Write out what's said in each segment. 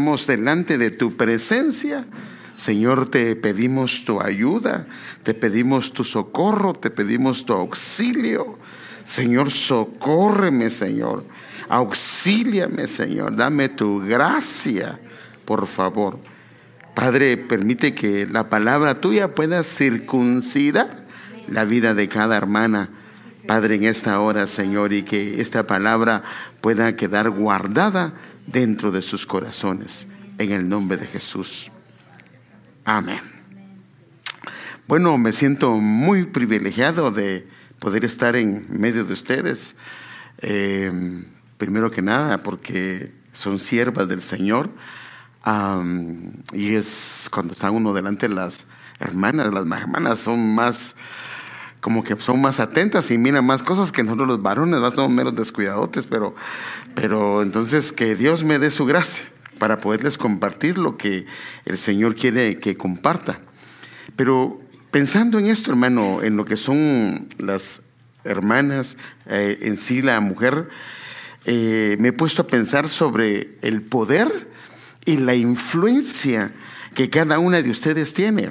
estamos delante de tu presencia. Señor, te pedimos tu ayuda, te pedimos tu socorro, te pedimos tu auxilio. Señor, socórreme, Señor. Auxíliame, Señor. Dame tu gracia, por favor. Padre, permite que la palabra tuya pueda circuncidar la vida de cada hermana. Padre, en esta hora, Señor, y que esta palabra pueda quedar guardada dentro de sus corazones. En el nombre de Jesús. Amén. Bueno, me siento muy privilegiado de poder estar en medio de ustedes. Eh, primero que nada, porque son siervas del Señor. y es cuando está uno delante de las hermanas, las hermanas son más, como que son más atentas y miran más cosas que nosotros los varones, ¿no? somos menos descuidadotes, pero, pero entonces que Dios me dé su gracia para poderles compartir lo que el Señor quiere que comparta. Pero pensando en esto, hermano, en lo que son las hermanas, eh, en sí la mujer, eh, me he puesto a pensar sobre el poder y la influencia que cada una de ustedes tiene.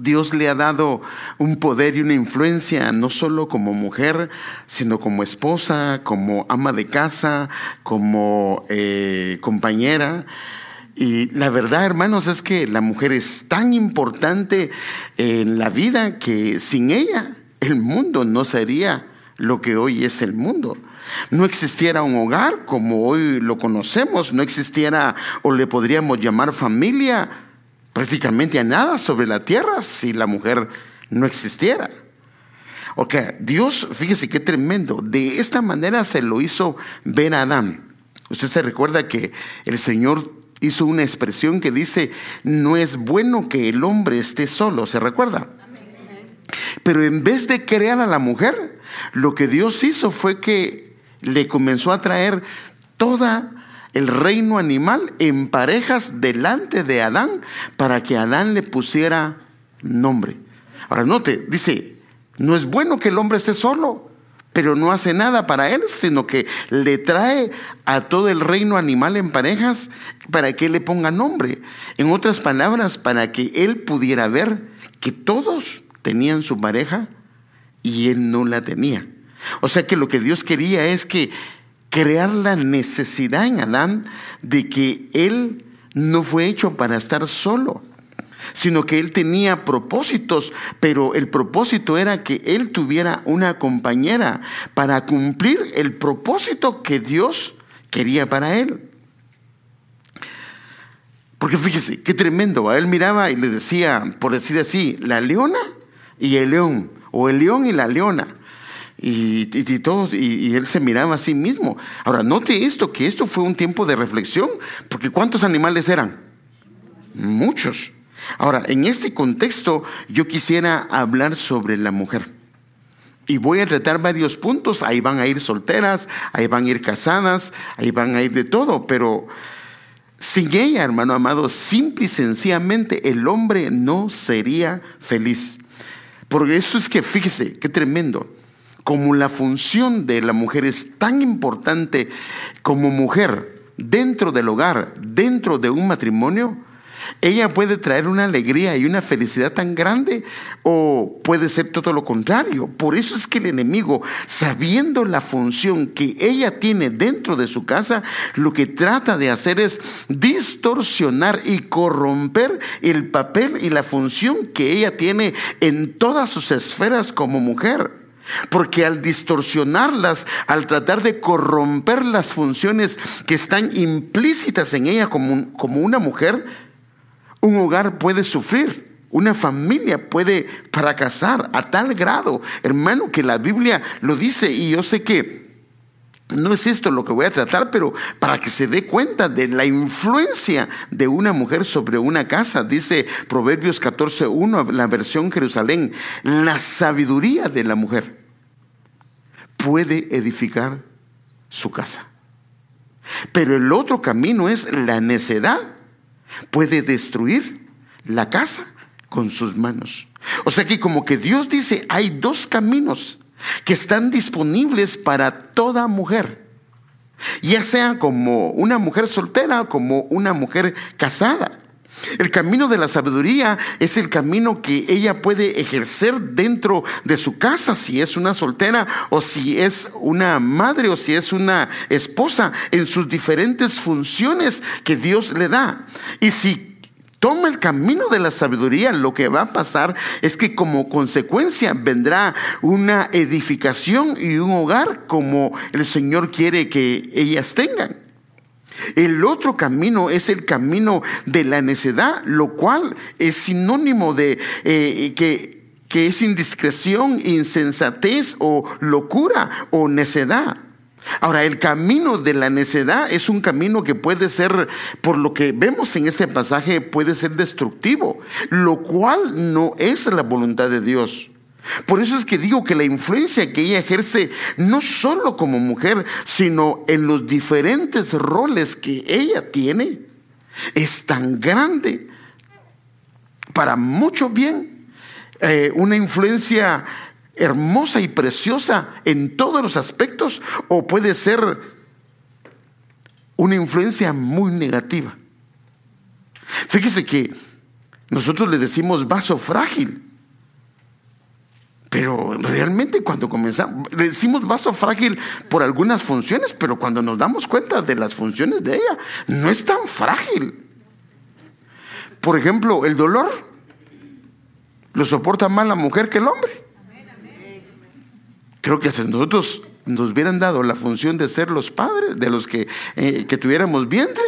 Dios le ha dado un poder y una influencia no solo como mujer, sino como esposa, como ama de casa, como eh, compañera. Y la verdad, hermanos, es que la mujer es tan importante en la vida que sin ella el mundo no sería lo que hoy es el mundo. No existiera un hogar como hoy lo conocemos, no existiera o le podríamos llamar familia prácticamente a nada sobre la tierra si la mujer no existiera. Ok, Dios, fíjese qué tremendo, de esta manera se lo hizo ver a Adán. Usted se recuerda que el Señor hizo una expresión que dice, no es bueno que el hombre esté solo, ¿se recuerda? Pero en vez de crear a la mujer, lo que Dios hizo fue que le comenzó a traer toda el reino animal en parejas delante de Adán para que Adán le pusiera nombre. Ahora note, dice, no es bueno que el hombre esté solo, pero no hace nada para él, sino que le trae a todo el reino animal en parejas para que le ponga nombre. En otras palabras, para que él pudiera ver que todos tenían su pareja y él no la tenía. O sea que lo que Dios quería es que crear la necesidad en Adán de que él no fue hecho para estar solo, sino que él tenía propósitos, pero el propósito era que él tuviera una compañera para cumplir el propósito que Dios quería para él. Porque fíjese, qué tremendo, a él miraba y le decía, por decir así, la leona y el león, o el león y la leona. Y, y, y, él se miraba a sí mismo. Ahora, note esto, que esto fue un tiempo de reflexión, porque ¿cuántos animales eran? Muchos. Ahora, en este contexto, yo quisiera hablar sobre la mujer. Y voy a tratar varios puntos. Ahí van a ir solteras, ahí van a ir casadas, ahí van a ir de todo. Pero sin ella, hermano amado, simple y sencillamente el hombre no sería feliz. Porque eso es que, fíjese, qué tremendo como la función de la mujer es tan importante como mujer dentro del hogar, dentro de un matrimonio, ella puede traer una alegría y una felicidad tan grande o puede ser todo lo contrario. Por eso es que el enemigo, sabiendo la función que ella tiene dentro de su casa, lo que trata de hacer es distorsionar y corromper el papel y la función que ella tiene en todas sus esferas como mujer. Porque al distorsionarlas, al tratar de corromper las funciones que están implícitas en ella como, como una mujer, un hogar puede sufrir. Una familia puede fracasar a tal grado, hermano, que la Biblia lo dice y yo sé que no es esto lo que voy a tratar, pero para que se dé cuenta de la influencia de una mujer sobre una casa, dice Proverbios 14.1, la versión Jerusalén, la sabiduría de la mujer puede edificar su casa. Pero el otro camino es la necedad. Puede destruir la casa con sus manos. O sea que como que Dios dice, hay dos caminos que están disponibles para toda mujer. ya sea como una mujer soltera o como una mujer casada. El camino de la sabiduría es el camino que ella puede ejercer dentro de su casa, si es una soltera o si es una madre o si es una esposa, en sus diferentes funciones que Dios le da. Y si toma el camino de la sabiduría, lo que va a pasar es que como consecuencia vendrá una edificación y un hogar como el Señor quiere que ellas tengan. El otro camino es el camino de la necedad, lo cual es sinónimo de eh, que, que es indiscreción, insensatez o locura o necedad. Ahora, el camino de la necedad es un camino que puede ser, por lo que vemos en este pasaje, puede ser destructivo, lo cual no es la voluntad de Dios. Por eso es que digo que la influencia que ella ejerce no solo como mujer, sino en los diferentes roles que ella tiene, es tan grande para mucho bien. Eh, una influencia hermosa y preciosa en todos los aspectos o puede ser una influencia muy negativa. Fíjese que nosotros le decimos vaso frágil, pero realmente cuando comenzamos, le decimos vaso frágil por algunas funciones, pero cuando nos damos cuenta de las funciones de ella, no es tan frágil. Por ejemplo, el dolor lo soporta más la mujer que el hombre. Creo que si nosotros nos hubieran dado la función de ser los padres, de los que, eh, que tuviéramos vientre,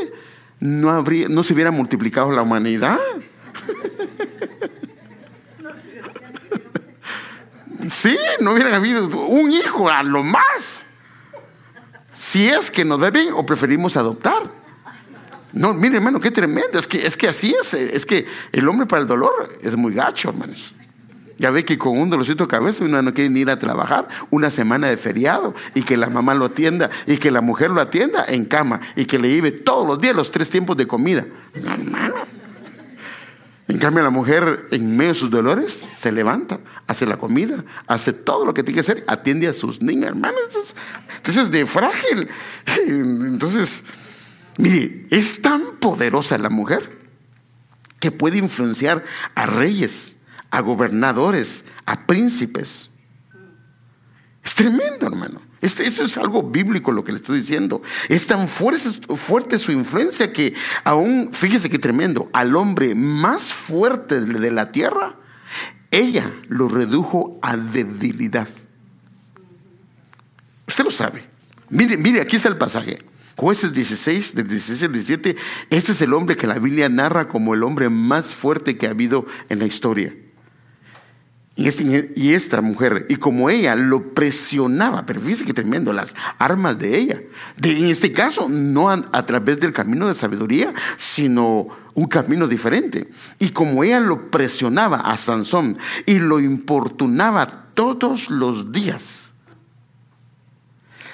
no, habría, no se hubiera multiplicado la humanidad. Sí, no hubiera habido un hijo a lo más. Si es que nos ve bien o preferimos adoptar. No, mire hermano, qué tremendo. Es que, es que así es. Es que el hombre para el dolor es muy gacho, hermanos. Ya ve que con un dolorcito de cabeza uno no quiere ni ir a trabajar una semana de feriado y que la mamá lo atienda y que la mujer lo atienda en cama y que le lleve todos los días los tres tiempos de comida. En cambio, la mujer en medio de sus dolores se levanta, hace la comida, hace todo lo que tiene que hacer, atiende a sus niños, hermanos. Entonces, de frágil. Entonces, mire, es tan poderosa la mujer que puede influenciar a reyes a gobernadores, a príncipes. Es tremendo, hermano. Este, eso es algo bíblico lo que le estoy diciendo. Es tan fuerte, fuerte su influencia que aún, fíjese qué tremendo, al hombre más fuerte de la tierra, ella lo redujo a debilidad. Usted lo sabe. Mire, mire, aquí está el pasaje. Jueces 16, del 16 al 17, este es el hombre que la Biblia narra como el hombre más fuerte que ha habido en la historia. Este, y, esta mujer, y como ella lo presionaba, pero fíjese que tremendo, las armas de ella. En este caso, no a, través del camino de sabiduría, sino un camino diferente. Y como ella lo presionaba a Sansón y lo importunaba todos los días,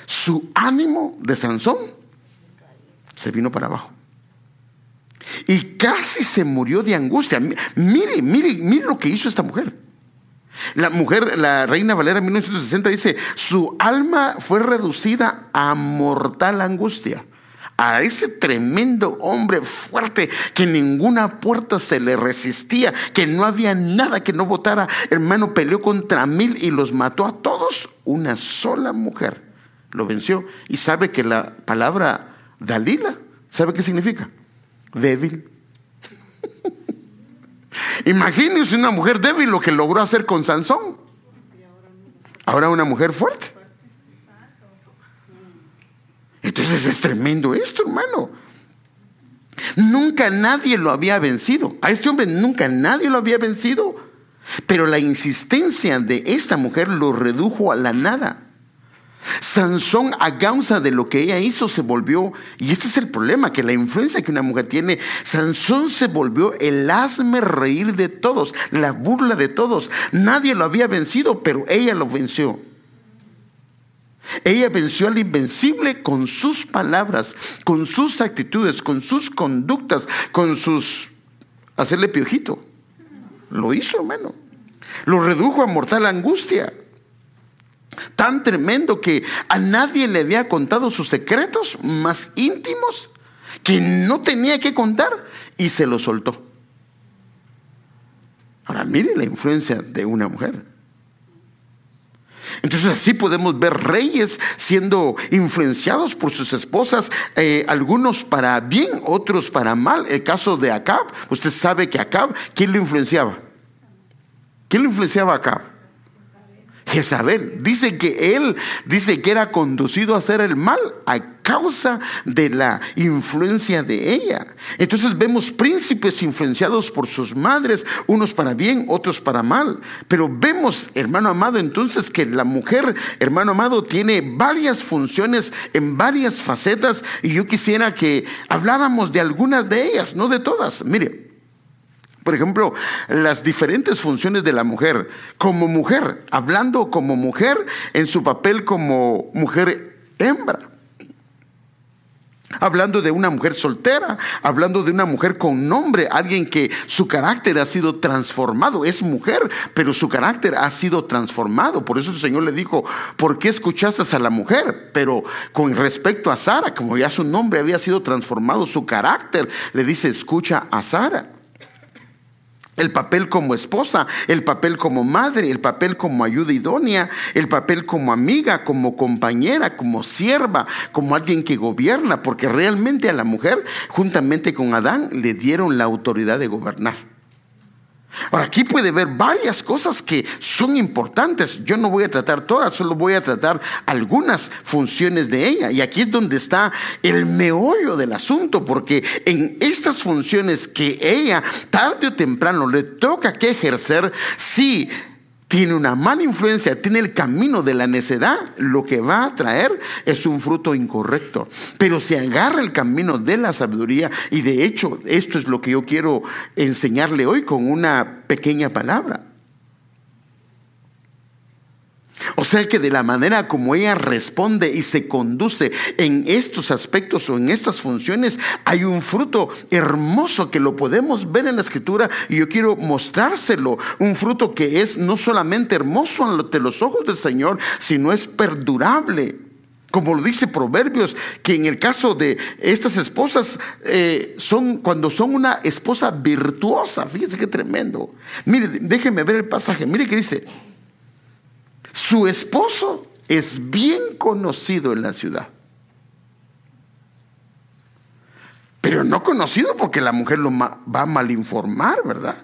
su ánimo de Sansón se vino para abajo. Y casi se murió de angustia. Mire, mire, mire lo que hizo esta mujer. La mujer, la reina Valera 1960 dice, su alma fue reducida a mortal angustia. A ese tremendo hombre fuerte que ninguna puerta se le resistía, que no había nada que no votara, hermano, peleó contra mil y los mató a todos. Una sola mujer lo venció. Y sabe que la palabra Dalila, ¿sabe qué significa? Débil. Imagínense una mujer débil lo que logró hacer con Sansón. Ahora una mujer fuerte. Entonces es tremendo esto, hermano. Nunca nadie lo había vencido. A este hombre nunca nadie lo había vencido. Pero la insistencia de esta mujer lo redujo a la nada. Sansón a causa de lo que ella hizo se volvió, y este es el problema, que la influencia que una mujer tiene, Sansón se volvió el hazme reír de todos, la burla de todos. Nadie lo había vencido, pero ella lo venció. Ella venció al invencible con sus palabras, con sus actitudes, con sus conductas, con sus... hacerle piojito. Lo hizo, hermano. Lo redujo a mortal angustia. Tan tremendo que a nadie le había contado sus secretos más íntimos que no tenía que contar y se lo soltó. Ahora mire la influencia de una mujer. Entonces así podemos ver reyes siendo influenciados por sus esposas, eh, algunos para bien, otros para mal. El caso de Acab, usted sabe que Acab, ¿quién lo influenciaba? ¿Quién lo influenciaba a Acab? Jezabel. Dice que él, dice que era conducido a hacer el mal a causa de la influencia de ella. Entonces vemos príncipes influenciados por sus madres, unos para bien, otros para mal. Pero vemos, hermano amado, entonces que la mujer, hermano amado, tiene varias funciones en varias facetas y yo quisiera que habláramos de algunas de ellas, no de todas. Mire, por ejemplo, las diferentes funciones de la mujer. Como mujer, hablando como mujer en su papel como mujer hembra. Hablando de una mujer soltera, hablando de una mujer con nombre, alguien que su carácter ha sido transformado. Es mujer, pero su carácter ha sido transformado. Por eso el Señor le dijo, ¿por qué escuchaste a la mujer? Pero con respecto a Sara, como ya su nombre había sido transformado, su carácter, le dice, escucha a Sara. El papel como esposa, el papel como madre, el papel como ayuda idónea, el papel como amiga, como compañera, como sierva, como alguien que gobierna, porque realmente a la mujer, juntamente con Adán, le dieron la autoridad de gobernar. Ahora, aquí puede ver varias cosas que son importantes. Yo no voy a tratar todas, solo voy a tratar algunas funciones de ella. Y aquí es donde está el meollo del asunto, porque en estas funciones que ella tarde o temprano le toca que ejercer, sí tiene una mala influencia, tiene el camino de la necedad, lo que va a traer es un fruto incorrecto. Pero se agarra el camino de la sabiduría y de hecho esto es lo que yo quiero enseñarle hoy con una pequeña palabra. O sea que de la manera como ella responde y se conduce en estos aspectos o en estas funciones, hay un fruto hermoso que lo podemos ver en la escritura y yo quiero mostrárselo. Un fruto que es no solamente hermoso ante los ojos del Señor, sino es perdurable. Como lo dice Proverbios, que en el caso de estas esposas, eh, son cuando son una esposa virtuosa, fíjense qué tremendo. Mire, déjenme ver el pasaje, mire que dice, su esposo es bien conocido en la ciudad. Pero no conocido porque la mujer lo va a malinformar, ¿verdad?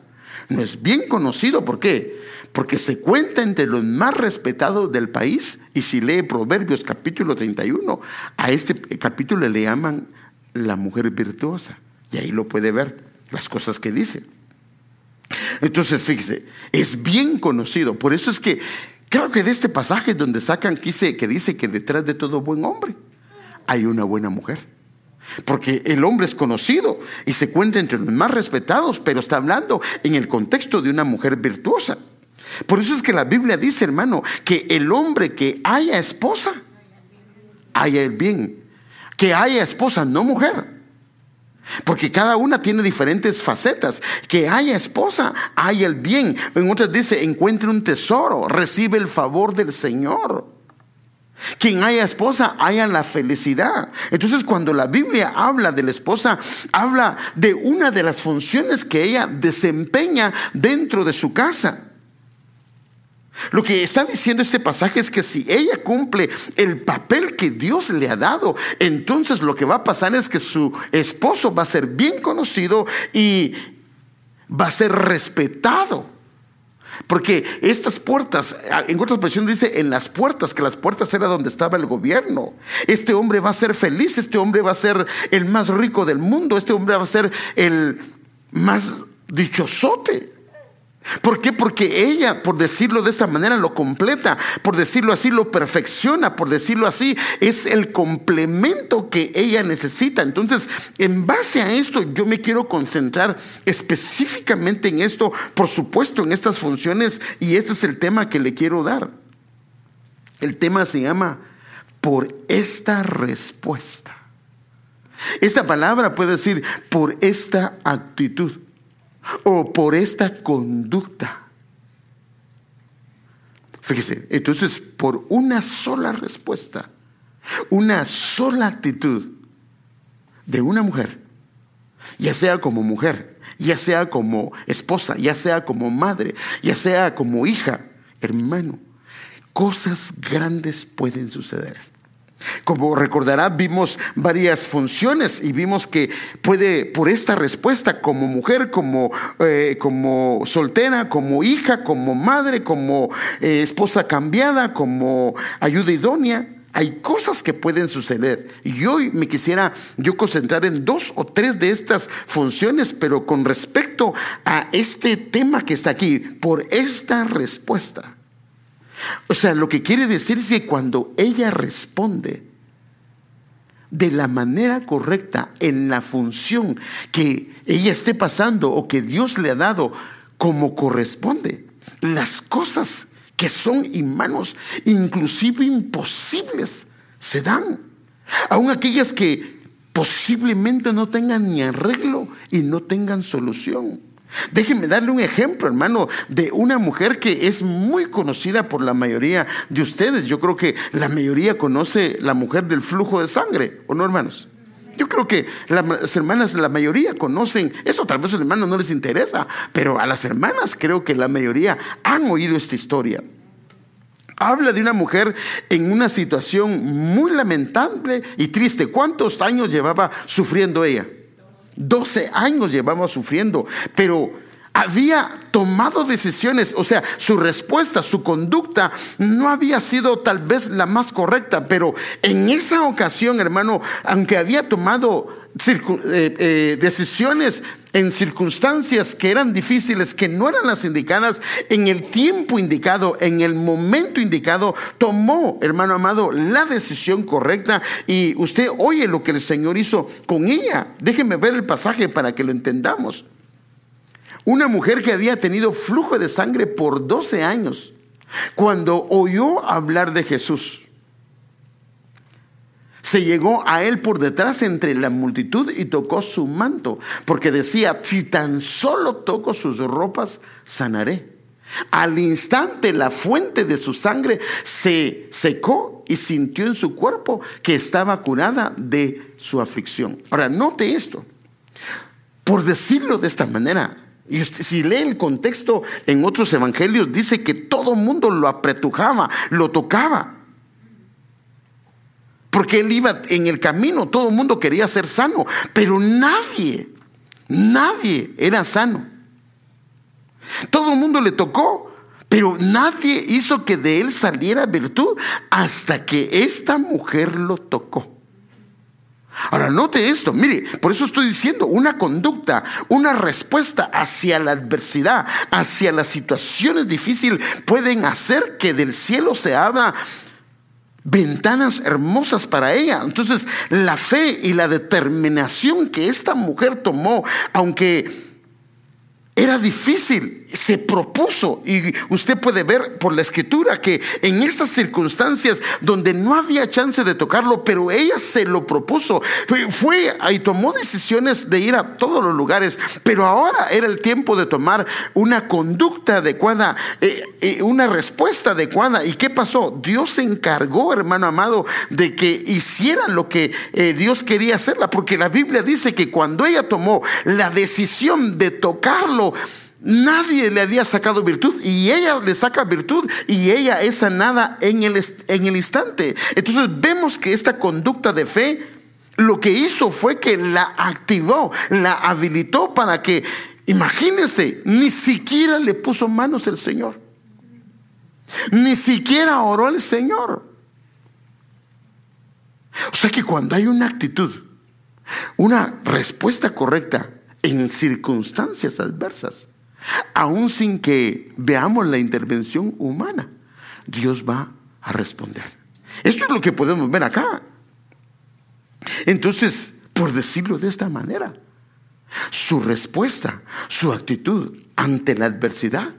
No es bien conocido, ¿por qué? Porque se cuenta entre los más respetados del país. Y si lee Proverbios capítulo 31, a este capítulo le llaman la mujer virtuosa. Y ahí lo puede ver, las cosas que dice. Entonces, fíjese, es bien conocido. Por eso es que Creo que de este pasaje donde sacan que dice que detrás de todo buen hombre hay una buena mujer. Porque el hombre es conocido y se cuenta entre los más respetados, pero está hablando en el contexto de una mujer virtuosa. Por eso es que la Biblia dice, hermano, que el hombre que haya esposa, haya el bien. Que haya esposa, no mujer. Porque cada una tiene diferentes facetas. Que haya esposa, haya el bien. En otras dice, encuentre un tesoro, recibe el favor del Señor. Quien haya esposa, haya la felicidad. Entonces cuando la Biblia habla de la esposa, habla de una de las funciones que ella desempeña dentro de su casa. Lo que está diciendo este pasaje es que si ella cumple el papel que Dios le ha dado, entonces lo que va a pasar es que su esposo va a ser bien conocido y va a ser respetado. Porque estas puertas, en otra expresión dice en las puertas, que las puertas era donde estaba el gobierno. Este hombre va a ser feliz, este hombre va a ser el más rico del mundo, este hombre va a ser el más dichosote. ¿Por qué? Porque ella, por decirlo de esta manera, lo completa, por decirlo así, lo perfecciona, por decirlo así, es el complemento que ella necesita. Entonces, en base a esto, yo me quiero concentrar específicamente en esto, por supuesto, en estas funciones, y este es el tema que le quiero dar. El tema se llama por esta respuesta. Esta palabra puede decir por esta actitud o por esta conducta. Fíjese, entonces por una sola respuesta, una sola actitud de una mujer, ya sea como mujer, ya sea como esposa, ya sea como madre, ya sea como hija, hermano, cosas grandes pueden suceder. Como recordará, vimos varias funciones y vimos que puede, por esta respuesta, como mujer, como, eh, como soltera, como hija, como madre, como eh, esposa cambiada, como ayuda idónea, hay cosas que pueden suceder. Y hoy me quisiera yo concentrar en dos o tres de estas funciones, pero con respecto a este tema que está aquí, por esta respuesta. O sea, lo que quiere decir es que cuando ella responde de la manera correcta en la función que ella esté pasando o que Dios le ha dado como corresponde, las cosas que son inmanos, inclusive imposibles, se dan. Aún aquellas que posiblemente no tengan ni arreglo y no tengan solución. Déjenme darle un ejemplo, hermano, de una mujer que es muy conocida por la mayoría de ustedes. Yo creo que la mayoría conoce la mujer del flujo de sangre, ¿o no, hermanos? Yo creo que las hermanas, la mayoría conocen, eso tal vez a los hermanos no les interesa, pero a las hermanas creo que la mayoría han oído esta historia. Habla de una mujer en una situación muy lamentable y triste. ¿Cuántos años llevaba sufriendo ella? 12 años llevaba sufriendo, pero había tomado decisiones, o sea, su respuesta, su conducta no había sido tal vez la más correcta, pero en esa ocasión, hermano, aunque había tomado eh, eh, decisiones en circunstancias que eran difíciles, que no eran las indicadas, en el tiempo indicado, en el momento indicado, tomó, hermano amado, la decisión correcta y usted oye lo que el Señor hizo con ella. Déjeme ver el pasaje para que lo entendamos. Una mujer que había tenido flujo de sangre por 12 años, cuando oyó hablar de Jesús, se llegó a él por detrás entre la multitud y tocó su manto, porque decía, si tan solo toco sus ropas, sanaré. Al instante la fuente de su sangre se secó y sintió en su cuerpo que estaba curada de su aflicción. Ahora, note esto. Por decirlo de esta manera, y si lee el contexto en otros evangelios, dice que todo mundo lo apretujaba, lo tocaba. Porque él iba en el camino, todo el mundo quería ser sano, pero nadie, nadie era sano. Todo el mundo le tocó, pero nadie hizo que de él saliera virtud hasta que esta mujer lo tocó. Ahora, note esto, mire, por eso estoy diciendo, una conducta, una respuesta hacia la adversidad, hacia las situaciones difíciles, pueden hacer que del cielo se abra ventanas hermosas para ella. Entonces, la fe y la determinación que esta mujer tomó, aunque era difícil, se propuso y usted puede ver por la escritura que en estas circunstancias donde no había chance de tocarlo, pero ella se lo propuso, fue y tomó decisiones de ir a todos los lugares, pero ahora era el tiempo de tomar una conducta adecuada, eh, eh, una respuesta adecuada. ¿Y qué pasó? Dios se encargó, hermano amado, de que hiciera lo que eh, Dios quería hacerla, porque la Biblia dice que cuando ella tomó la decisión de tocarlo, Nadie le había sacado virtud y ella le saca virtud y ella es sanada en el, en el instante. Entonces vemos que esta conducta de fe lo que hizo fue que la activó, la habilitó para que, imagínense, ni siquiera le puso manos el Señor. Ni siquiera oró el Señor. O sea que cuando hay una actitud, una respuesta correcta en circunstancias adversas, aún sin que veamos la intervención humana, Dios va a responder. Esto es lo que podemos ver acá. Entonces, por decirlo de esta manera, su respuesta, su actitud ante la adversidad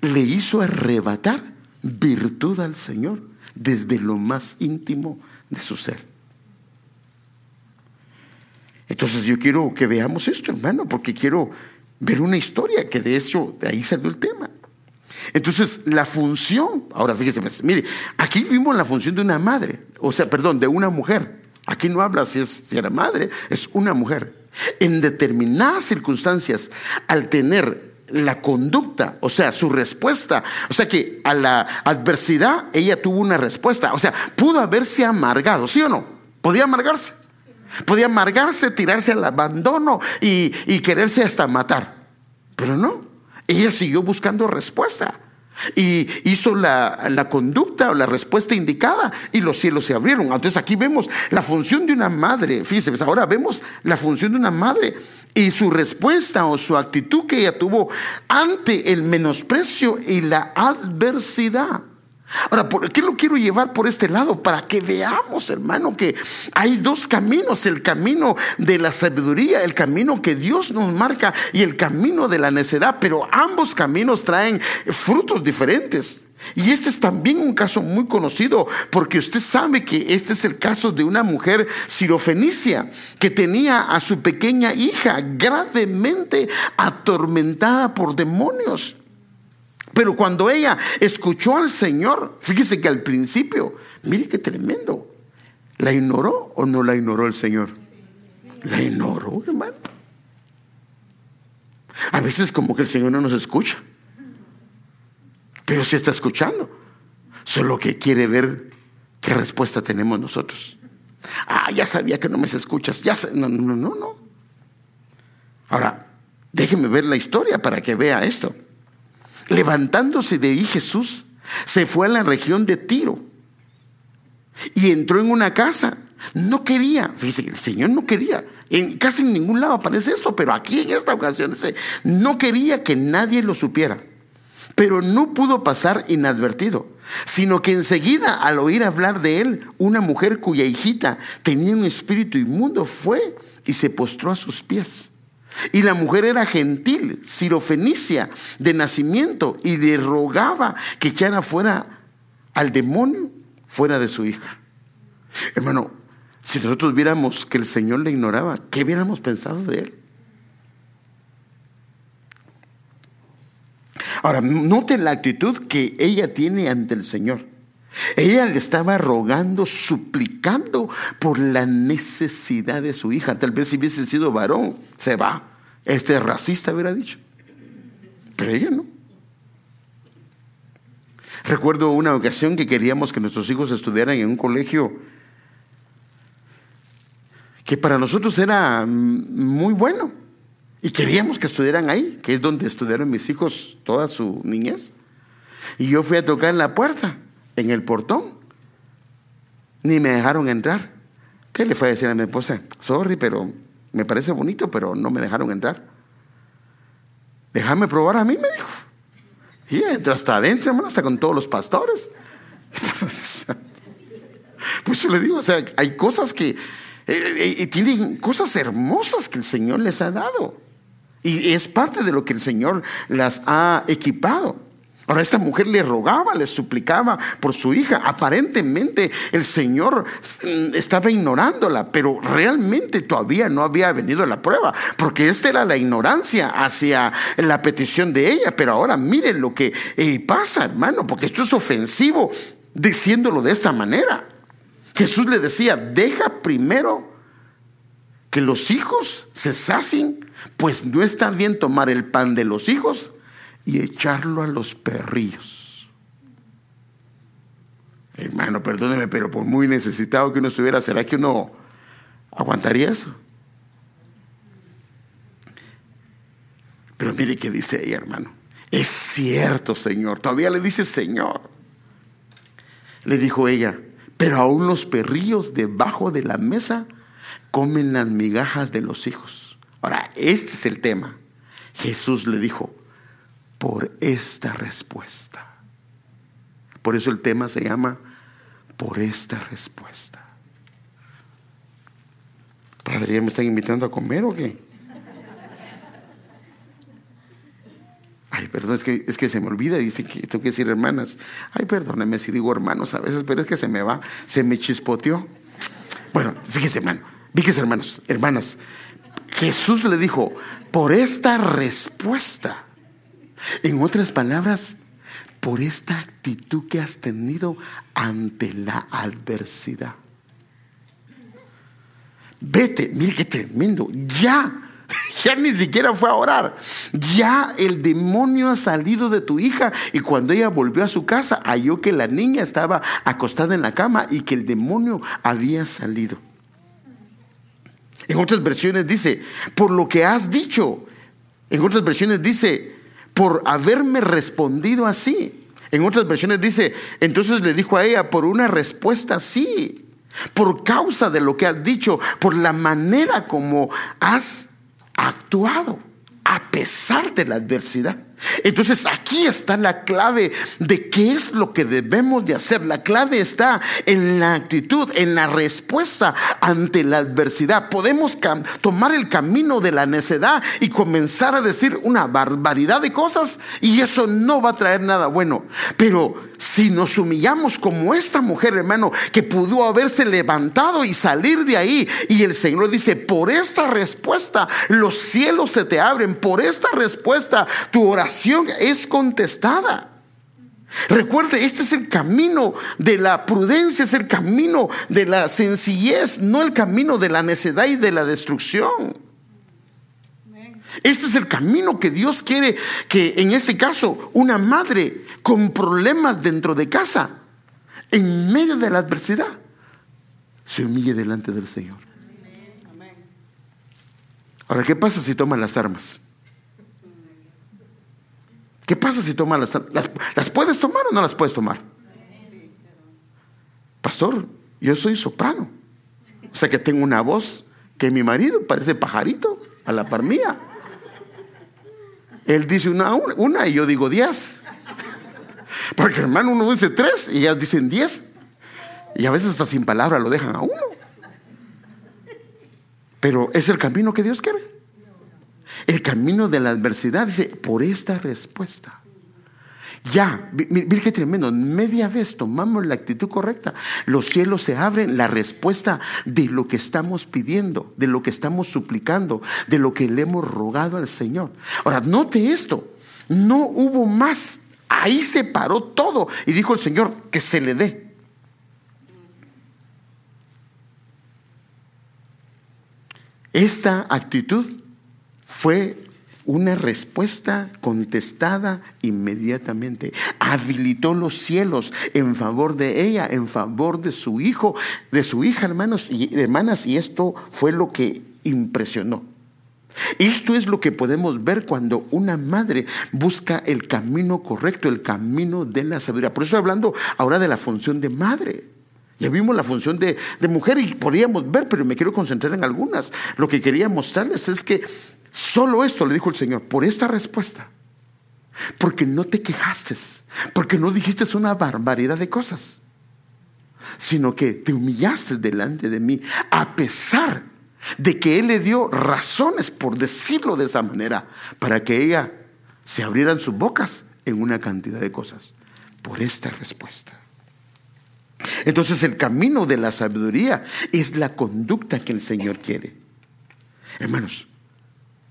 le hizo arrebatar virtud al Señor desde lo más íntimo de su ser. Entonces yo quiero que veamos esto, hermano, porque quiero ver una historia que de eso, de ahí salió el tema. Entonces, la función, ahora fíjese, mire, aquí vimos la función de una madre, o sea, perdón, de una mujer. Aquí no habla si, es, si era madre, es una mujer. En determinadas circunstancias, al tener la conducta, o sea, su respuesta, o sea que a la adversidad ella tuvo una respuesta, o sea, pudo haberse amargado, ¿sí o no? Podía amargarse. Podía amargarse, tirarse al abandono y, quererse hasta matar. Pero no, ella siguió buscando respuesta y hizo la, la, conducta o la respuesta indicada y los cielos se abrieron. Entonces aquí vemos la función de una madre, fíjense, pues ahora vemos la función de una madre y su respuesta o su actitud que ella tuvo ante el menosprecio y la adversidad. Ahora, ¿por qué lo quiero llevar por este lado? Para que veamos, hermano, que hay dos caminos, el camino de la sabiduría, el camino que Dios nos marca y el camino de la necedad, pero ambos caminos traen frutos diferentes. Y este es también un caso muy conocido, porque usted sabe que este es el caso de una mujer sirofenicia que tenía a su pequeña hija gravemente atormentada por demonios. Pero cuando ella escuchó al Señor, fíjese que al principio, mire qué tremendo, ¿la ignoró o no la ignoró el Señor? La ignoró, hermano. A veces como que el Señor no nos escucha, pero sí está escuchando, solo que quiere ver qué respuesta tenemos nosotros. Ah, ya sabía que no me escuchas, ya no, no, no, no. Ahora, déjeme ver la historia para que vea esto. Levantándose de ahí Jesús, se fue a la región de Tiro y entró en una casa. No quería, fíjese, el Señor no quería, en casi en ningún lado aparece esto, pero aquí en esta ocasión dice, no quería que nadie lo supiera, pero no pudo pasar inadvertido, sino que enseguida al oír hablar de él, una mujer cuya hijita tenía un espíritu inmundo fue y se postró a sus pies. Y la mujer era gentil, sirofenicia de nacimiento, y le rogaba que echara fuera al demonio fuera de su hija. Hermano, si nosotros viéramos que el Señor le ignoraba, ¿qué hubiéramos pensado de él? Ahora, noten la actitud que ella tiene ante el Señor. Ella le estaba rogando, suplicando por la necesidad de su hija. Tal vez si hubiese sido varón, se va. Este racista hubiera dicho. Pero ella no. Recuerdo una ocasión que queríamos que nuestros hijos estudiaran en un colegio que para nosotros era muy bueno. Y queríamos que estudiaran ahí, que es donde estudiaron mis hijos toda su niñez. Y yo fui a tocar la puerta en el portón. Ni me dejaron entrar. ¿Qué le fue a decir a mi esposa? Sorry, pero me parece bonito, pero no me dejaron entrar. Déjame probar a mí, me dijo. Y entra hasta adentro, hermano, hasta con todos los pastores. Pues yo le digo, o sea, hay cosas que, eh, eh, tienen cosas hermosas que el Señor les ha dado. Y es parte de lo que el Señor las ha equipado. Ahora esta mujer le rogaba, le suplicaba por su hija. Aparentemente el Señor mm, estaba ignorándola, pero realmente todavía no había venido la prueba, porque esta era la ignorancia hacia la petición de ella. Pero ahora miren lo que eh, pasa, hermano, porque esto es ofensivo diciéndolo de esta manera. Jesús le decía, deja primero que los hijos se sacien, pues no está bien tomar el pan de los hijos y echarlo a los perrillos. Hermano, perdóneme, pero por muy necesitado que uno estuviera, ¿será que uno aguantaría eso? Pero mire qué dice ella, hermano. Es cierto, Señor. Todavía le dice Señor. Le dijo ella, pero aún los perrillos debajo de la mesa comen las migajas de los hijos. Ahora, este es el tema. Jesús le dijo, por esta respuesta. Por eso el tema se llama por esta respuesta. Padre, ¿ya me están invitando a comer o qué? Ay, perdón, es que, es que se me olvida, dice que tengo que decir hermanas. Ay, perdóneme si digo hermanos a veces, pero es que se me va, se me chispoteó. Bueno, fíjese, hermano, fíjese, hermanos, hermanas. Jesús le dijo, por esta respuesta en otras palabras, por esta actitud que has tenido ante la adversidad. Vete, mire qué tremendo. Ya, ya ni siquiera fue a orar. Ya el demonio ha salido de tu hija y cuando ella volvió a su casa halló que la niña estaba acostada en la cama y que el demonio había salido. En otras versiones dice, por lo que has dicho. En otras versiones dice, por haberme respondido así. En otras versiones dice, entonces le dijo a ella, por una respuesta así por causa de lo que has dicho, por la manera como has actuado, a pesar de la adversidad. Entonces aquí está la clave de qué es lo que debemos de hacer. La clave está en la actitud, en la respuesta ante la adversidad. Podemos tomar el camino de la necedad y comenzar a decir una barbaridad de cosas y eso no va a traer nada bueno. Pero si nos humillamos como esta mujer, hermano, que pudo haberse levantado y salir de ahí y el Señor dice, por esta respuesta los cielos se te abren, por esta respuesta tu oración es contestada. Recuerde, este es el camino de la prudencia, es el camino de la sencillez, no el camino de la necedad y de la destrucción. Este es el camino que Dios quiere que en este caso una madre con problemas dentro de casa, en medio de la adversidad, se humille delante del Señor. Ahora, ¿qué pasa si toma las armas? ¿Qué pasa si tomas las, las, puedes tomar o no las puedes tomar? Pastor, yo soy soprano. O sea que tengo una voz que mi marido parece pajarito a la par mía. Él dice una, una y yo digo diez. Porque hermano, uno dice tres y ellas dicen diez. Y a veces hasta sin palabra lo dejan a uno. Pero es el camino que Dios quiere. El camino de la adversidad dice, por esta respuesta. Ya, mire qué tremendo, media vez tomamos la actitud correcta, los cielos se abren, la respuesta de lo que estamos pidiendo, de lo que estamos suplicando, de lo que le hemos rogado al Señor. Ahora, note esto, no hubo más, ahí se paró todo y dijo el Señor que se le dé. Esta actitud fue una respuesta contestada inmediatamente. Habilitó los cielos en favor de ella, en favor de su hijo, de su hija, hermanos y hermanas, y esto fue lo que impresionó. Esto es lo que podemos ver cuando una madre busca el camino correcto, el camino de la sabiduría. Por eso hablando ahora de la función de madre. Ya vimos la función de, de, mujer y podríamos ver, pero me quiero concentrar en algunas. Lo que quería mostrarles es que Solo esto le dijo el Señor, por esta respuesta. Porque no te quejaste, porque no dijiste una barbaridad de cosas, sino que te humillaste delante de mí, a pesar de que Él le dio razones por decirlo de esa manera, para que ella se abrieran sus bocas en una cantidad de cosas, por esta respuesta. Entonces el camino de la sabiduría es la conducta que el Señor quiere. Hermanos,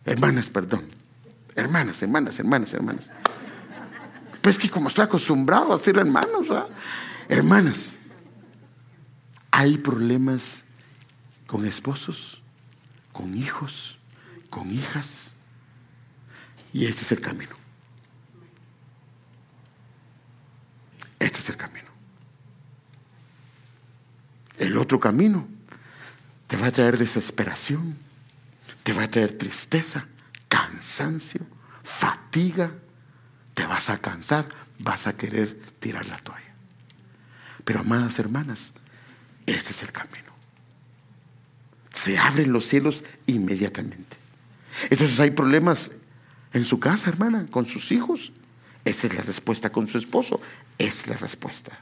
Hermanas, perdón. Hermanas, hermanas, hermanas, hermanas. Pues que como estoy acostumbrado a ser hermanos, hermanas, hay problemas con esposos, con hijos, con hijas. Y este es el camino. Este es el camino. El otro camino te va a traer desesperación, te va a traer tristeza, cansancio, fatiga, te vas a cansar, vas a querer tirar la toalla. Pero amadas hermanas, este es el camino. Se abren los cielos inmediatamente. Entonces hay problemas en su casa, hermana, con sus hijos. Esa es la respuesta con su esposo. Es la respuesta.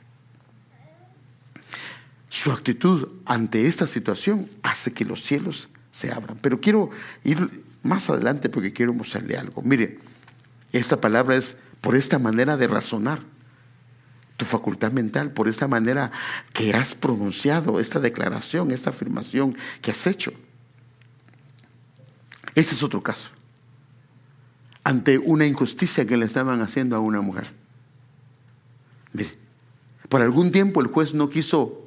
Su actitud ante esta situación hace que los cielos se abran. Pero quiero ir más adelante porque quiero mostrarle algo. Mire, esta palabra es por esta manera de razonar tu facultad mental, por esta manera que has pronunciado esta declaración, esta afirmación que has hecho. Este es otro caso. Ante una injusticia que le estaban haciendo a una mujer. Mire, por algún tiempo el juez no quiso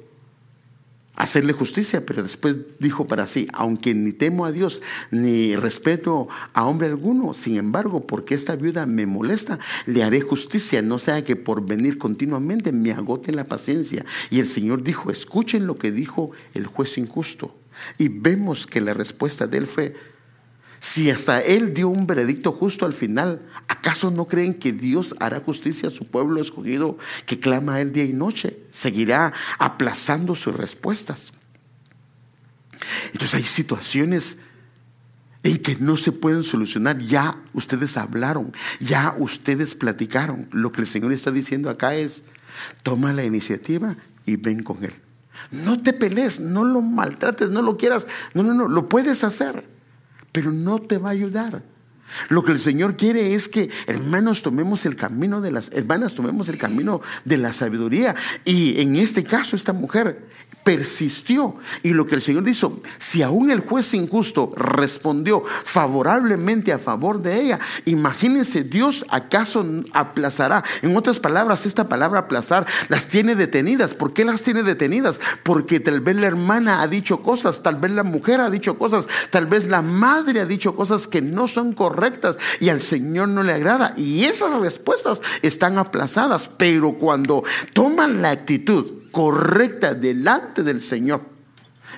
hacerle justicia, pero después dijo para sí, aunque ni temo a Dios ni respeto a hombre alguno, sin embargo, porque esta viuda me molesta, le haré justicia, no sea que por venir continuamente me agote la paciencia. Y el Señor dijo, escuchen lo que dijo el juez injusto. Y vemos que la respuesta de él fue, si hasta Él dio un veredicto justo al final, ¿acaso no creen que Dios hará justicia a su pueblo escogido que clama a Él día y noche? Seguirá aplazando sus respuestas. Entonces hay situaciones en que no se pueden solucionar. Ya ustedes hablaron, ya ustedes platicaron. Lo que el Señor está diciendo acá es, toma la iniciativa y ven con Él. No te pelees, no lo maltrates, no lo quieras. No, no, no, lo puedes hacer pero no te va a ayudar. Lo que el Señor quiere es que hermanos tomemos el camino de las hermanas tomemos el camino de la sabiduría y en este caso esta mujer persistió. Y lo que el Señor dijo, si aún el juez injusto respondió favorablemente a favor de ella, imagínense, Dios acaso aplazará. En otras palabras, esta palabra aplazar las tiene detenidas. ¿Por qué las tiene detenidas? Porque tal vez la hermana ha dicho cosas, tal vez la mujer ha dicho cosas, tal vez la madre ha dicho cosas que no son correctas y al Señor no le agrada. Y esas respuestas están aplazadas, pero cuando toman la actitud correcta delante del Señor,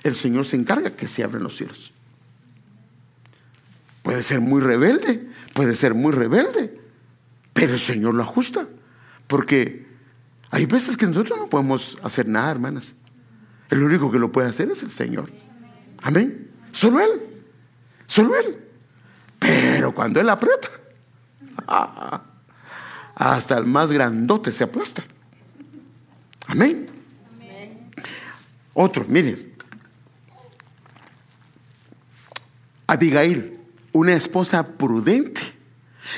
el Señor se encarga que se abren los cielos. Puede ser muy rebelde, puede ser muy rebelde, pero el Señor lo ajusta. Porque hay veces que nosotros no podemos hacer nada, hermanas. El único que lo puede hacer es el Señor. Amén. Solo Él. Solo Él. Pero cuando Él aprieta, hasta el más grandote se aplasta. Amén. Otro, miren. Abigail, una esposa prudente.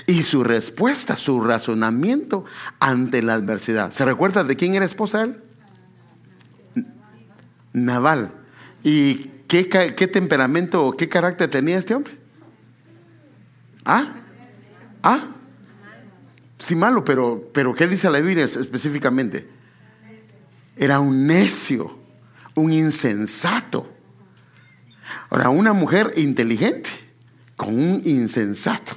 Y su respuesta, su razonamiento ante la adversidad. ¿Se recuerda de quién era esposa él? Naval. ¿Y qué, qué temperamento o qué carácter tenía este hombre? ¿Ah? ¿Ah? Sí, malo, pero, pero ¿qué dice la Biblia específicamente? Era un necio un insensato. Ahora, una mujer inteligente con un insensato.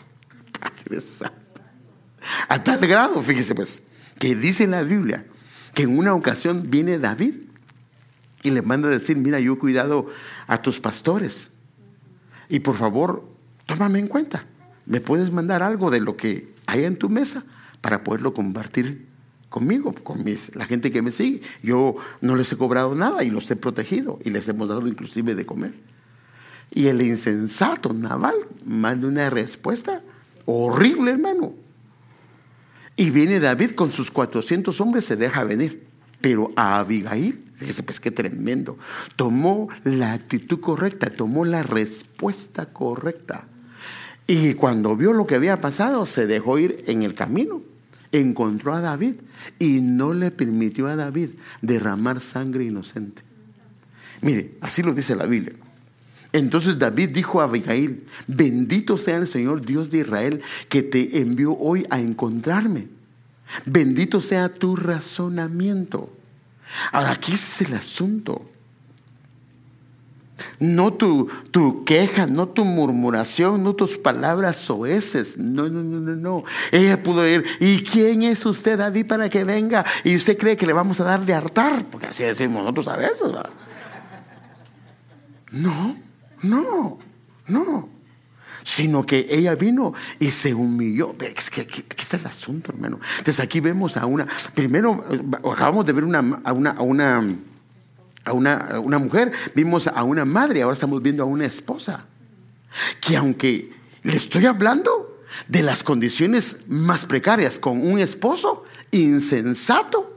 A tal grado, fíjese pues, que dice la Biblia que en una ocasión viene David y le manda a decir, mira, yo he cuidado a tus pastores y por favor, tómame en cuenta. ¿Me puedes mandar algo de lo que hay en tu mesa para poderlo compartir conmigo, con mis, la gente que me sigue. Yo no les he cobrado nada y los he protegido y les hemos dado inclusive de comer. Y el insensato Naval manda una respuesta horrible, hermano. Y viene David con sus 400 hombres, se deja venir. Pero a Abigail, fíjese pues qué tremendo, tomó la actitud correcta, tomó la respuesta correcta. Y cuando vio lo que había pasado, se dejó ir en el camino encontró a David y no le permitió a David derramar sangre inocente. Mire, así lo dice la Biblia. Entonces David dijo a Abigail, bendito sea el Señor Dios de Israel que te envió hoy a encontrarme. Bendito sea tu razonamiento. Ahora, aquí es el asunto. No tu, tu, queja, no tu murmuración, no tus palabras soeces. No, no, no, no, no. Ella pudo ir. ¿Y quién es usted, David, para que venga? Y usted cree que le vamos a dar de hartar, porque así decimos nosotros a veces. No, no, no. Sino que ella vino y se humilló. Es que aquí, está el asunto, hermano. Entonces aquí vemos a una. Primero, acabamos de ver una, a una, a una a una, una mujer, vimos a una madre, ahora estamos viendo a una esposa. Que aunque le estoy hablando de las condiciones más precarias con un esposo insensato,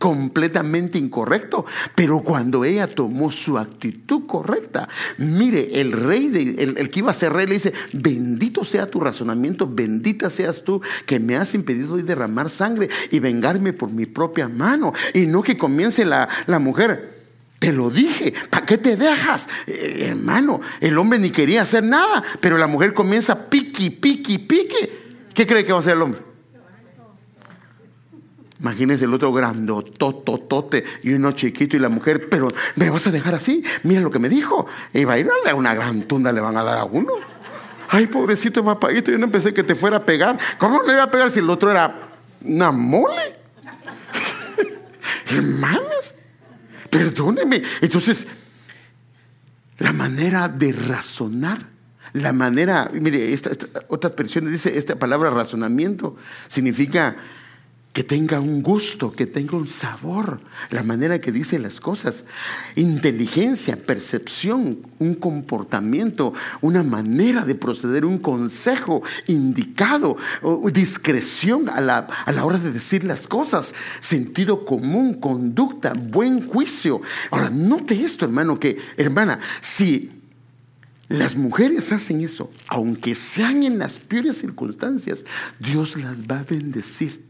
completamente incorrecto, pero cuando ella tomó su actitud correcta, mire, el rey, de, el, que iba a ser rey le dice, bendito sea tu razonamiento, bendita seas tú que me has impedido de derramar sangre y vengarme por mi propia mano, y no que comience la, la mujer, te lo dije, ¿para qué te dejas? Eh, hermano, el hombre ni quería hacer nada, pero la mujer comienza piqui, piqui, piqui. ¿Qué cree que va a hacer el hombre? Imagínense el otro grandotototote y uno chiquito y la mujer, pero ¿me vas a dejar así? Mira lo que me dijo. Y va a ir a una gran tunda le van a dar a uno. Ay, pobrecito papayito, yo no pensé que te fuera a pegar. ¿Cómo le iba a pegar si el otro era una mole? Hermanas, perdóneme. Entonces, la manera de razonar, la manera, mire, esta, esta otra versión dice, esta palabra razonamiento significa que tenga un gusto, que tenga un sabor, la manera que dice las cosas, inteligencia, percepción, un comportamiento, una manera de proceder, un consejo indicado, discreción a la, a la hora de decir las cosas, sentido común, conducta, buen juicio. Ahora, note esto, hermano, que, hermana, si las mujeres hacen eso, aunque sean en las peores circunstancias, Dios las va a bendecir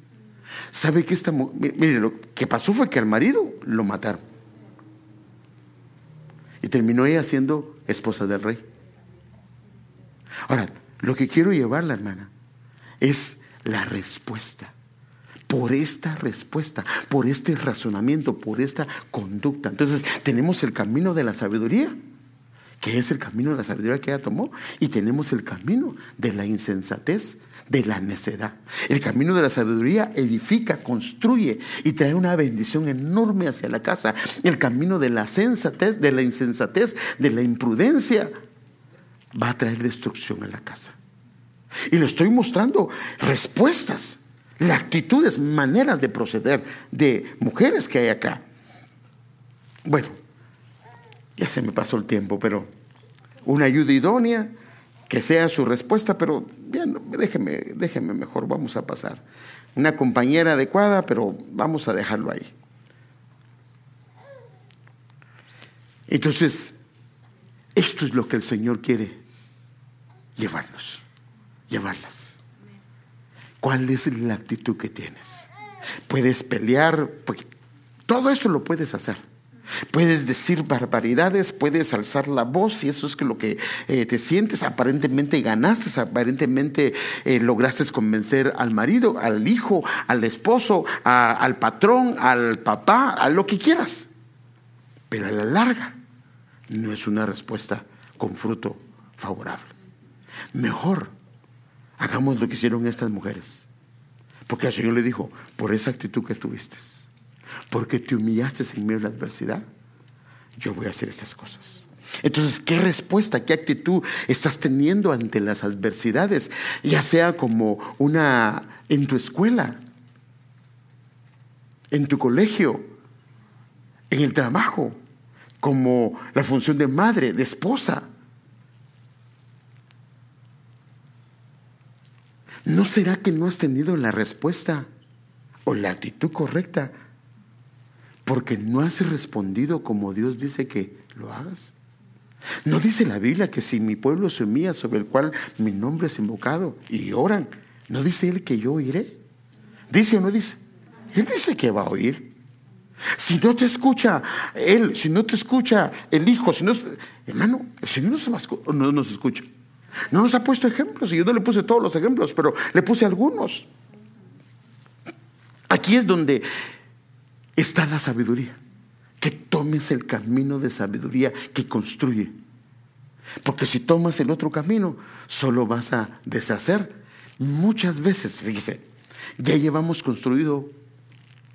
¿Sabe que esta Mire, lo que pasó fue que al marido lo mataron. Y terminó ella siendo esposa del rey. Ahora, lo que quiero llevar la hermana es la respuesta. Por esta respuesta, por este razonamiento, por esta conducta. Entonces, tenemos el camino de la sabiduría, que es el camino de la sabiduría que ella tomó, y tenemos el camino de la insensatez de la necedad. El camino de la sabiduría edifica, construye y trae una bendición enorme hacia la casa. El camino de la sensatez, de la insensatez, de la imprudencia, va a traer destrucción a la casa. Y le estoy mostrando respuestas, actitudes, maneras de proceder de mujeres que hay acá. Bueno, ya se me pasó el tiempo, pero una ayuda idónea que sea su respuesta, pero déjeme, déjeme mejor, vamos a pasar. Una compañera adecuada, pero vamos a dejarlo ahí. Entonces, esto es lo que el Señor quiere llevarnos, llevarlas. ¿Cuál es la actitud que tienes? Puedes pelear, pues, todo eso lo puedes hacer. Puedes decir barbaridades, puedes alzar la voz y eso es lo que eh, te sientes. Aparentemente ganaste, aparentemente eh, lograste convencer al marido, al hijo, al esposo, al patrón, al papá, a lo que quieras. Pero a la larga no es una respuesta con fruto favorable. Mejor hagamos lo que hicieron estas mujeres. Porque el Señor le dijo, por esa actitud que tuviste porque te humillaste en medio de la adversidad, yo voy a hacer estas cosas. Entonces, ¿qué respuesta, qué actitud estás teniendo ante las adversidades? Ya sea como una en tu escuela, en tu colegio, en el trabajo, como la función de madre, de esposa. ¿No será que no has tenido la respuesta o la actitud correcta porque no has respondido como Dios dice que lo hagas. No dice la Biblia que si mi pueblo se humilla sobre el cual mi nombre es invocado y oran, ¿no dice Él que yo oiré? ¿Dice o no dice? Él dice que va a oír. Si no te escucha Él, si no te escucha el Hijo, si no, hermano, Señor no, no nos escucha. No nos ha puesto ejemplos y yo no le puse todos los ejemplos, pero le puse algunos. Aquí es donde está la sabiduría. Que tomes el camino de sabiduría que construye. Porque si tomas el otro camino, solo vas a deshacer. Muchas veces, fíjese, ya llevamos construido,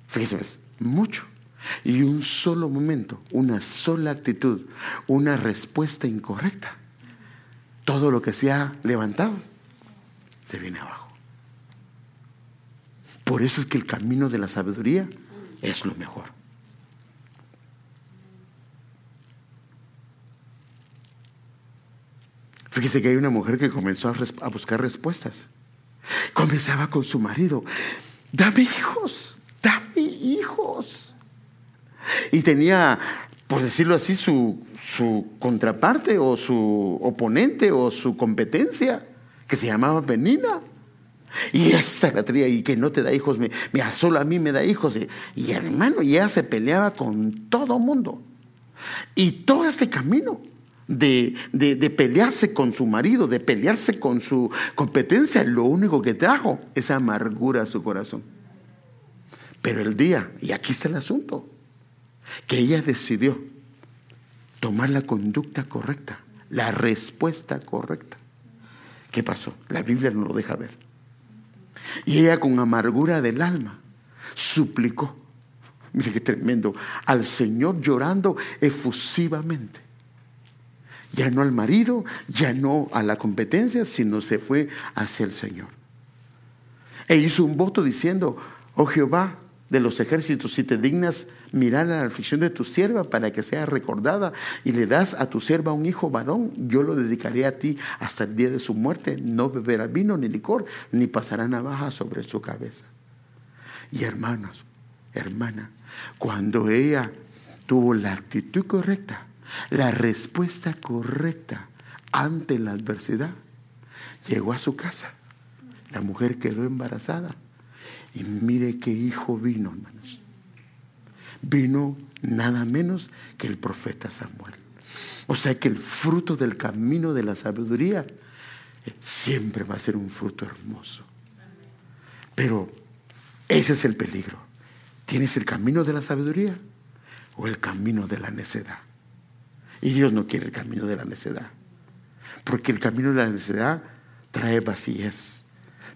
fíjese, mucho. Y un solo momento, una sola actitud, una respuesta incorrecta, todo lo que se ha levantado se viene abajo. Por eso es que el camino de la sabiduría es lo mejor. Fíjese que hay una mujer que comenzó a, buscar respuestas. Comenzaba con su marido. Dame hijos, dame hijos. Y tenía, por decirlo así, su, su contraparte o su oponente o su competencia, que se llamaba Benina. Y esa latría y que no te da hijos, mira, solo a mí me da hijos. Y, hermano, ya se peleaba con todo mundo. Y todo este camino de, de, pelearse con su marido, de pelearse con su competencia, lo único que trajo es amargura a su corazón. Pero el día, y aquí está el asunto, que ella decidió tomar la conducta correcta, la respuesta correcta. ¿Qué pasó? La Biblia no lo deja ver. Y ella con amargura del alma suplicó, mire qué tremendo, al Señor llorando efusivamente. Ya no al marido, ya no a la competencia, sino se fue hacia el Señor. E hizo un voto diciendo, oh Jehová, de los ejércitos, si te dignas mirar la aflicción de tu sierva para que sea recordada y le das a tu sierva un hijo varón, yo lo dedicaré a ti hasta el día de su muerte. No beberá vino ni licor, ni pasará navaja sobre su cabeza. Y hermanos, hermana, cuando ella tuvo la actitud correcta, la respuesta correcta ante la adversidad, llegó a su casa. La mujer quedó embarazada y mire qué hijo vino, hermanos. Vino nada menos que el profeta Samuel. O sea que el fruto del camino de la sabiduría siempre va a ser un fruto hermoso. Pero ese es el peligro. ¿Tienes el camino de la sabiduría o el camino de la necedad? Y Dios no quiere el camino de la necedad. Porque el camino de la necedad trae vacías,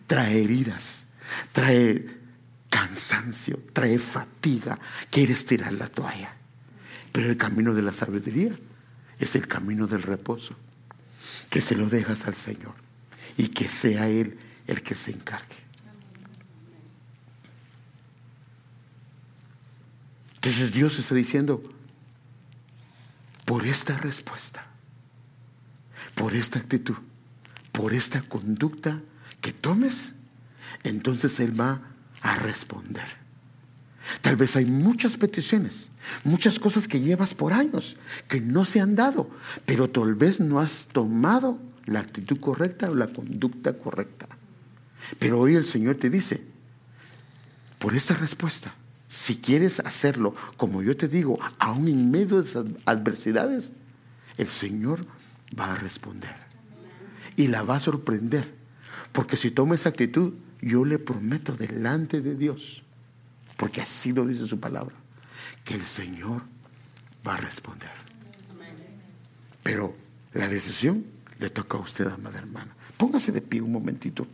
trae heridas, trae cansancio, trae fatiga, quieres tirar la toalla. Pero el camino de la sabiduría es el camino del reposo, que se lo dejas al Señor y que sea Él el que se encargue. Entonces Dios está diciendo, por esta respuesta, por esta actitud, por esta conducta que tomes, entonces Él va a responder. Tal vez hay muchas peticiones, muchas cosas que llevas por años que no se han dado, pero tal vez no has tomado la actitud correcta o la conducta correcta. Pero hoy el Señor te dice, por esta respuesta, si quieres hacerlo como yo te digo, aún en medio de esas adversidades, el Señor va a responder y la va a sorprender. Porque si toma esa actitud, yo le prometo delante de Dios, porque así lo dice su palabra, que el Señor va a responder. Pero la decisión le toca a usted, amada hermana. Póngase de pie un momentito.